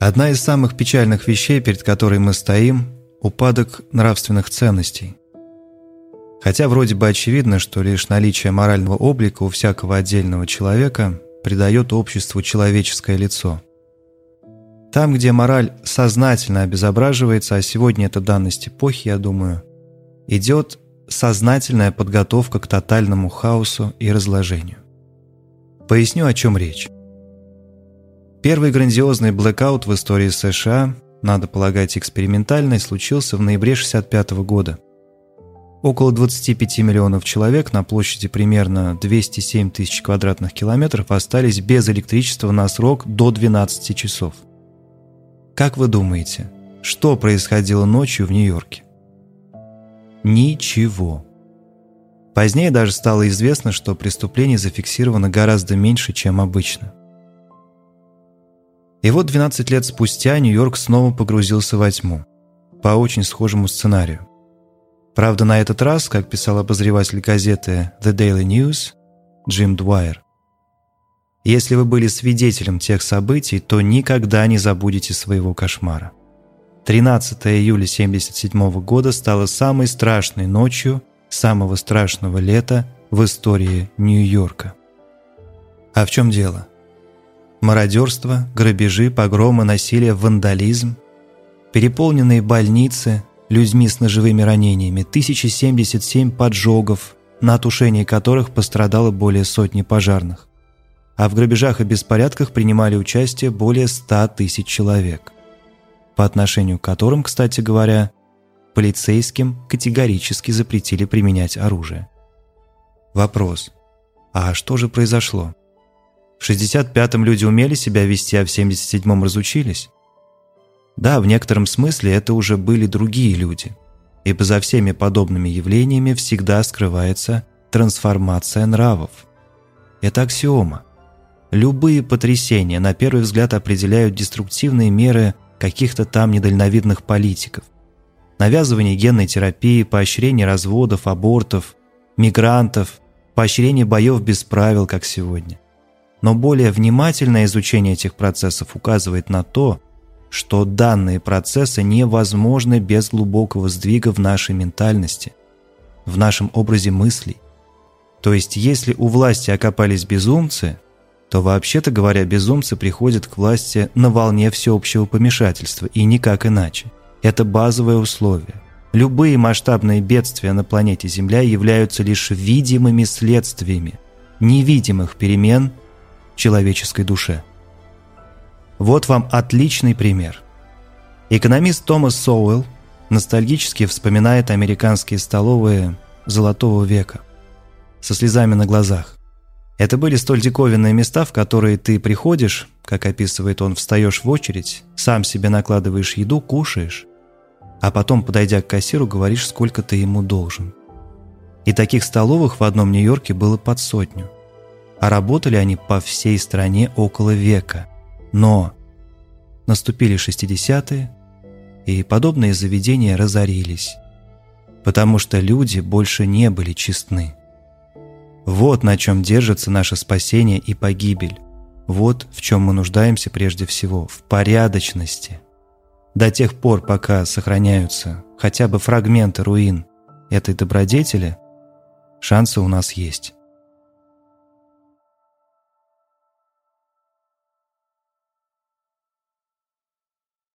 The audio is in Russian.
Одна из самых печальных вещей, перед которой мы стоим – упадок нравственных ценностей. Хотя вроде бы очевидно, что лишь наличие морального облика у всякого отдельного человека придает обществу человеческое лицо. Там, где мораль сознательно обезображивается, а сегодня это данность эпохи, я думаю, идет сознательная подготовка к тотальному хаосу и разложению. Поясню, о чем речь. Первый грандиозный блэкаут в истории США, надо полагать экспериментальный, случился в ноябре 1965 года. Около 25 миллионов человек на площади примерно 207 тысяч квадратных километров остались без электричества на срок до 12 часов. Как вы думаете, что происходило ночью в Нью-Йорке? Ничего. Позднее даже стало известно, что преступлений зафиксировано гораздо меньше, чем обычно. И вот 12 лет спустя Нью-Йорк снова погрузился во тьму. По очень схожему сценарию. Правда, на этот раз, как писал обозреватель газеты The Daily News Джим Дуайер, если вы были свидетелем тех событий, то никогда не забудете своего кошмара. 13 июля 1977 года стало самой страшной ночью самого страшного лета в истории Нью-Йорка. А в чем дело? Мародерство, грабежи, погромы, насилие, вандализм, переполненные больницы людьми с ножевыми ранениями, 1077 поджогов, на тушении которых пострадало более сотни пожарных. А в грабежах и беспорядках принимали участие более 100 тысяч человек, по отношению к которым, кстати говоря, полицейским категорически запретили применять оружие. Вопрос. А что же произошло? В 65-м люди умели себя вести, а в 77-м разучились. Да, в некотором смысле это уже были другие люди, ибо за всеми подобными явлениями всегда скрывается трансформация нравов. Это аксиома. Любые потрясения на первый взгляд определяют деструктивные меры каких-то там недальновидных политиков. Навязывание генной терапии, поощрение разводов, абортов, мигрантов, поощрение боев без правил, как сегодня – но более внимательное изучение этих процессов указывает на то, что данные процессы невозможны без глубокого сдвига в нашей ментальности, в нашем образе мыслей. То есть, если у власти окопались безумцы, то вообще-то говоря, безумцы приходят к власти на волне всеобщего помешательства, и никак иначе. Это базовое условие. Любые масштабные бедствия на планете Земля являются лишь видимыми следствиями невидимых перемен человеческой душе. Вот вам отличный пример. Экономист Томас Соуэлл ностальгически вспоминает американские столовые Золотого века со слезами на глазах. Это были столь диковинные места, в которые ты приходишь, как описывает он, встаешь в очередь, сам себе накладываешь еду, кушаешь, а потом, подойдя к кассиру, говоришь, сколько ты ему должен. И таких столовых в одном Нью-Йорке было под сотню – а работали они по всей стране около века. Но наступили 60-е, и подобные заведения разорились, потому что люди больше не были честны. Вот на чем держится наше спасение и погибель. Вот в чем мы нуждаемся прежде всего, в порядочности. До тех пор, пока сохраняются хотя бы фрагменты руин этой добродетели, шансы у нас есть.